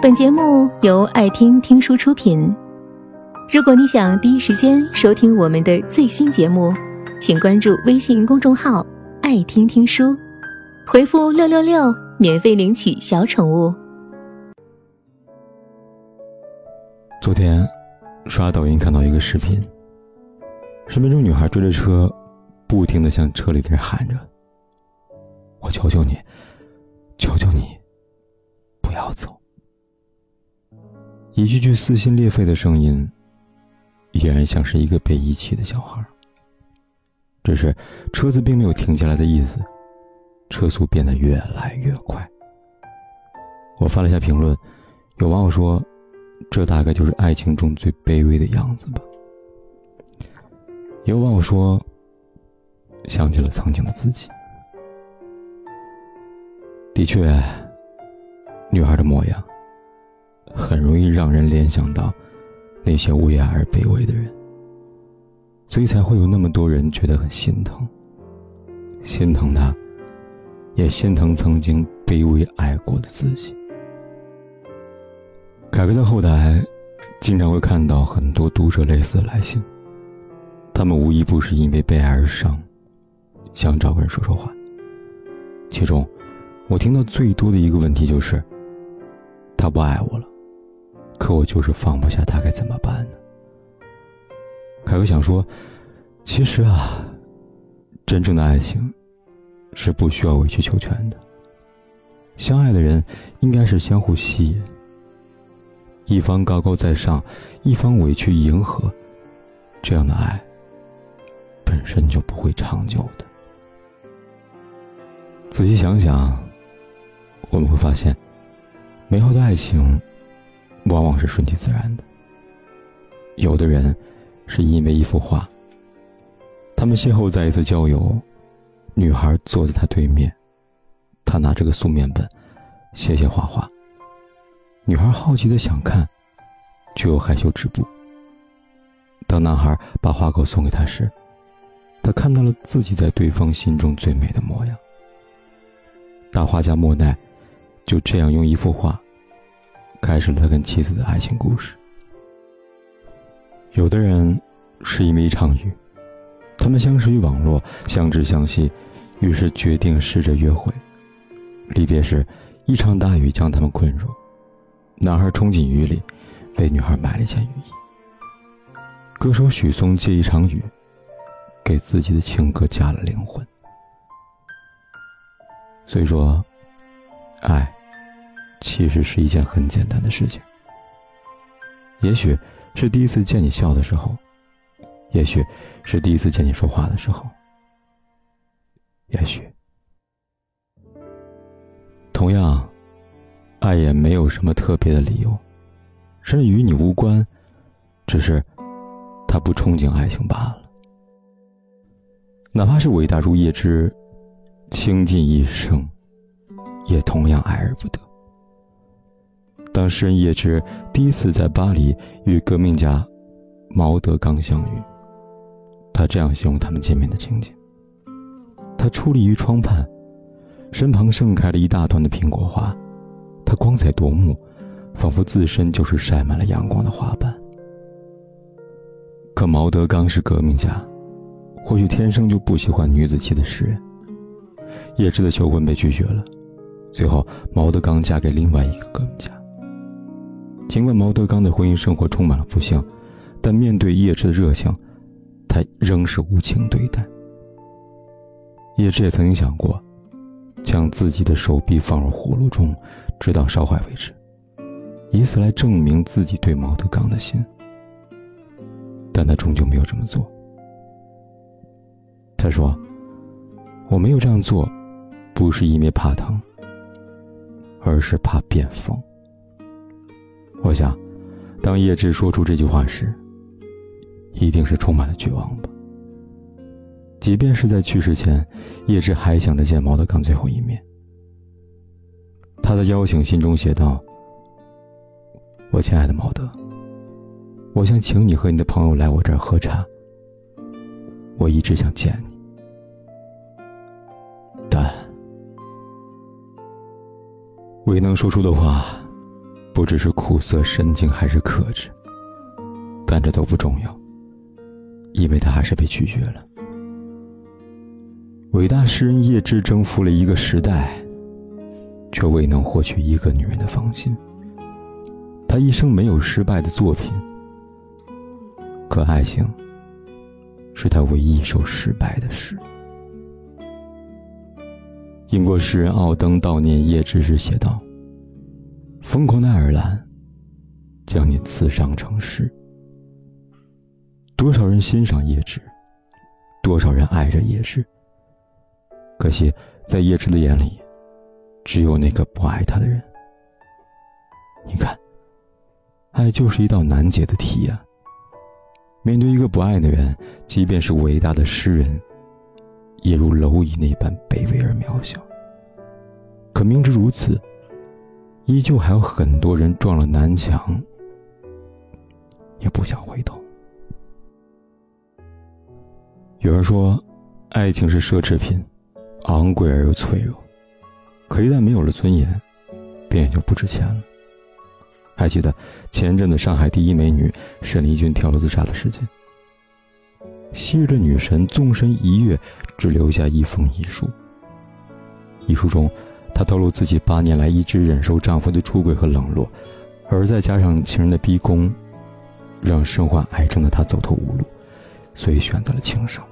本节目由爱听听书出品。如果你想第一时间收听我们的最新节目，请关注微信公众号“爱听听书”，回复“六六六”免费领取小宠物。昨天刷抖音看到一个视频，视频中女孩追着车，不停的向车里的人喊着：“我求求你，求求你，不要走。”一句句撕心裂肺的声音，依然像是一个被遗弃的小孩。只是车子并没有停下来的意思，车速变得越来越快。我翻了下评论，有网友说：“这大概就是爱情中最卑微的样子吧。”也有网友说：“想起了曾经的自己。”的确，女孩的模样。容易让人联想到那些为爱而卑微的人，所以才会有那么多人觉得很心疼，心疼他，也心疼曾经卑微爱过的自己。凯哥在后台经常会看到很多读者类似的来信，他们无一不是因为被爱而伤，想找个人说说话。其中，我听到最多的一个问题就是：他不爱我了。可我就是放不下他，该怎么办呢？凯哥想说，其实啊，真正的爱情是不需要委曲求全的。相爱的人应该是相互吸引，一方高高在上，一方委屈迎合，这样的爱本身就不会长久的。仔细想想，我们会发现，美好的爱情。往往是顺其自然的。有的人是因为一幅画，他们邂逅在一次郊游，女孩坐在他对面，他拿着个素面本，写写画画。女孩好奇的想看，却又害羞止步。当男孩把画稿送给她时，他看到了自己在对方心中最美的模样。大画家莫奈就这样用一幅画。开始了他跟妻子的爱情故事。有的人是因为一场雨，他们相识于网络，相知相惜，于是决定试着约会。离别时，一场大雨将他们困住，男孩冲进雨里，为女孩买了一件雨衣。歌手许嵩借一场雨，给自己的情歌加了灵魂。所以说，爱。其实是一件很简单的事情。也许是第一次见你笑的时候，也许是第一次见你说话的时候，也许，同样，爱也没有什么特别的理由，甚至与你无关，只是他不憧憬爱情罢了。哪怕是伟大如叶芝，倾尽一生，也同样爱而不得。当诗人叶芝第一次在巴黎与革命家毛德刚相遇，他这样形容他们见面的情景：他矗立于窗畔，身旁盛开了一大团的苹果花，他光彩夺目，仿佛自身就是晒满了阳光的花瓣。可毛德刚是革命家，或许天生就不喜欢女子气的诗人。叶芝的求婚被拒绝了，最后毛德刚嫁给另外一个革命家。尽管毛德刚的婚姻生活充满了不幸，但面对叶芝的热情，他仍是无情对待。叶芝也曾经想过，将自己的手臂放入火炉中，直到烧坏为止，以此来证明自己对毛德刚的心。但他终究没有这么做。他说：“我没有这样做，不是因为怕疼，而是怕变疯。”我想，当叶志说出这句话时，一定是充满了绝望吧。即便是在去世前，叶芝还想着见毛德刚最后一面。他的邀请信中写道：“我亲爱的毛德，我想请你和你的朋友来我这儿喝茶。我一直想见你，但未能说出的话。”不知是苦涩深情还是克制，但这都不重要，因为他还是被拒绝了。伟大诗人叶芝征服了一个时代，却未能获取一个女人的芳心。他一生没有失败的作品，可爱情是他唯一一首失败的诗。英国诗人奥登悼念叶芝时写道：“疯狂的爱尔兰，将你刺伤成诗。多少人欣赏叶芝，多少人爱着叶芝。可惜，在叶芝的眼里，只有那个不爱他的人。你看，爱就是一道难解的题呀。面对一个不爱的人，即便是伟大的诗人。”也如蝼蚁那般卑微而渺小。可明知如此，依旧还有很多人撞了南墙，也不想回头。有人说，爱情是奢侈品，昂贵而又脆弱，可一旦没有了尊严，便也就不值钱了。还记得前阵子上海第一美女沈丽君跳楼自杀的事件？昔日的女神纵身一跃，只留下一封遗书。遗书中，她透露自己八年来一直忍受丈夫的出轨和冷落，而再加上情人的逼宫，让身患癌症的她走投无路，所以选择了轻生。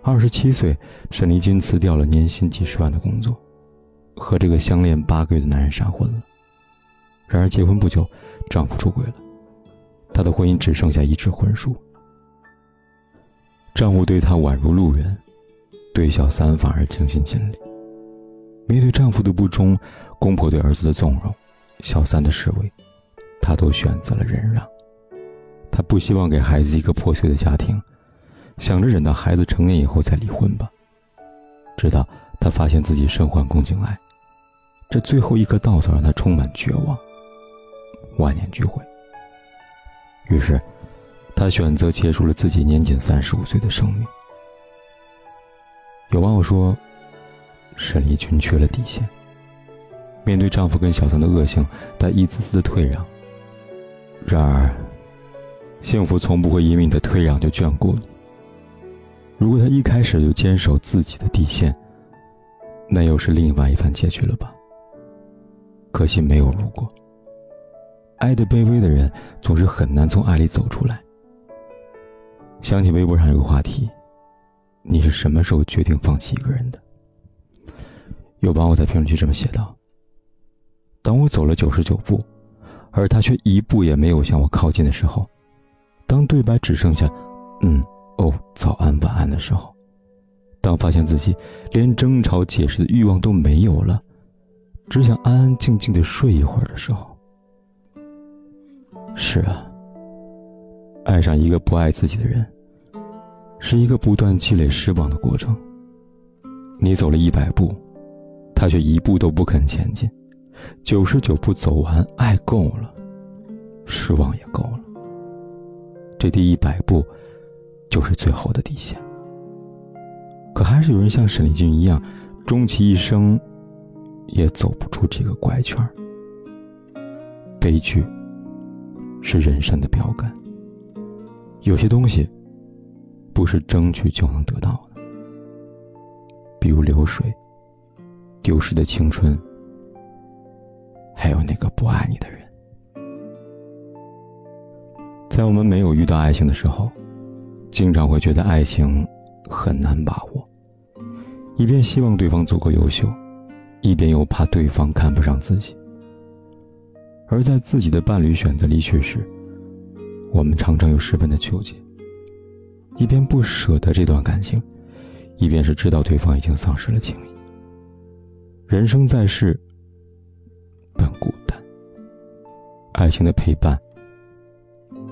二十七岁，沈丽君辞掉了年薪几十万的工作，和这个相恋八个月的男人闪婚了。然而结婚不久，丈夫出轨了，她的婚姻只剩下一纸婚书。丈夫对她宛如路人，对小三反而尽心尽力。面对丈夫的不忠，公婆对儿子的纵容，小三的示威，她都选择了忍让。她不希望给孩子一个破碎的家庭，想着忍到孩子成年以后再离婚吧。直到她发现自己身患宫颈癌，这最后一颗稻草让她充满绝望，万念俱灰。于是。她选择结束了自己年仅三十五岁的生命。有网友说，沈丽君缺了底线。面对丈夫跟小三的恶性，她一次次的退让。然而，幸福从不会因为你的退让就眷顾你。如果她一开始就坚守自己的底线，那又是另外一番结局了吧？可惜没有如果。爱的卑微的人，总是很难从爱里走出来。想起微博上有个话题：“你是什么时候决定放弃一个人的？”有网友在评论区这么写道：“当我走了九十九步，而他却一步也没有向我靠近的时候；当对白只剩下‘嗯’‘哦’‘早安’‘晚安’的时候；当发现自己连争吵解释的欲望都没有了，只想安安静静的睡一会儿的时候。”是啊。爱上一个不爱自己的人，是一个不断积累失望的过程。你走了一百步，他却一步都不肯前进。九十九步走完，爱够了，失望也够了。这第一百步，就是最后的底线。可还是有人像沈丽君一样，终其一生，也走不出这个怪圈。悲剧，是人生的标杆。有些东西，不是争取就能得到的，比如流水、丢失的青春，还有那个不爱你的人。在我们没有遇到爱情的时候，经常会觉得爱情很难把握，一边希望对方足够优秀，一边又怕对方看不上自己。而在自己的伴侣选择离去时，我们常常又十分的纠结，一边不舍得这段感情，一边是知道对方已经丧失了情谊。人生在世，本孤单，爱情的陪伴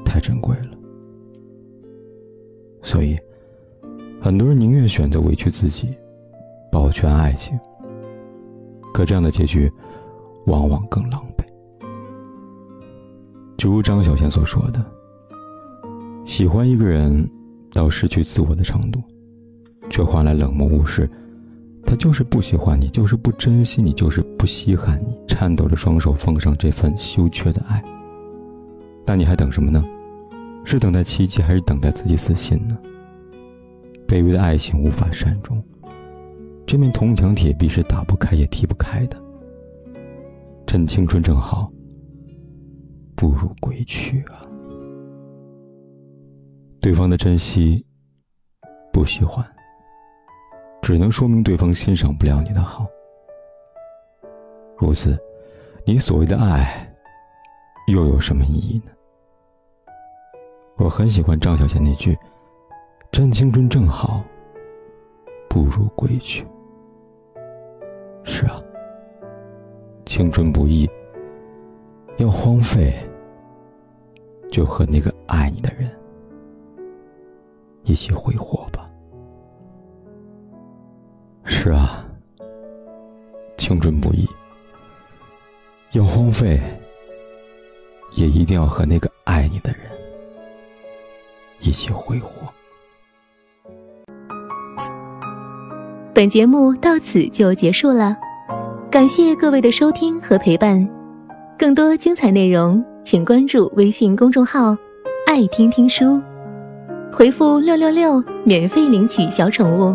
太珍贵了，所以很多人宁愿选择委屈自己，保全爱情。可这样的结局，往往更狼狈。就如张小娴所说的。喜欢一个人，到失去自我的程度，却换来冷漠无视，他就是不喜欢你，就是不珍惜你，就是不稀罕你，颤抖着双手奉上这份羞怯的爱。那你还等什么呢？是等待奇迹，还是等待自己死心呢？卑微的爱情无法善终，这面铜墙铁壁是打不开也踢不开的。趁青春正好，不如归去啊！对方的珍惜，不喜欢。只能说明对方欣赏不了你的好。如此，你所谓的爱，又有什么意义呢？我很喜欢张小娴那句：“趁青春正好，不如归去。”是啊，青春不易，要荒废，就和那个爱你的人一起挥霍吧。是啊，青春不易，要荒废，也一定要和那个爱你的人一起挥霍。本节目到此就结束了，感谢各位的收听和陪伴。更多精彩内容，请关注微信公众号“爱听听书”，回复“六六六”免费领取小宠物。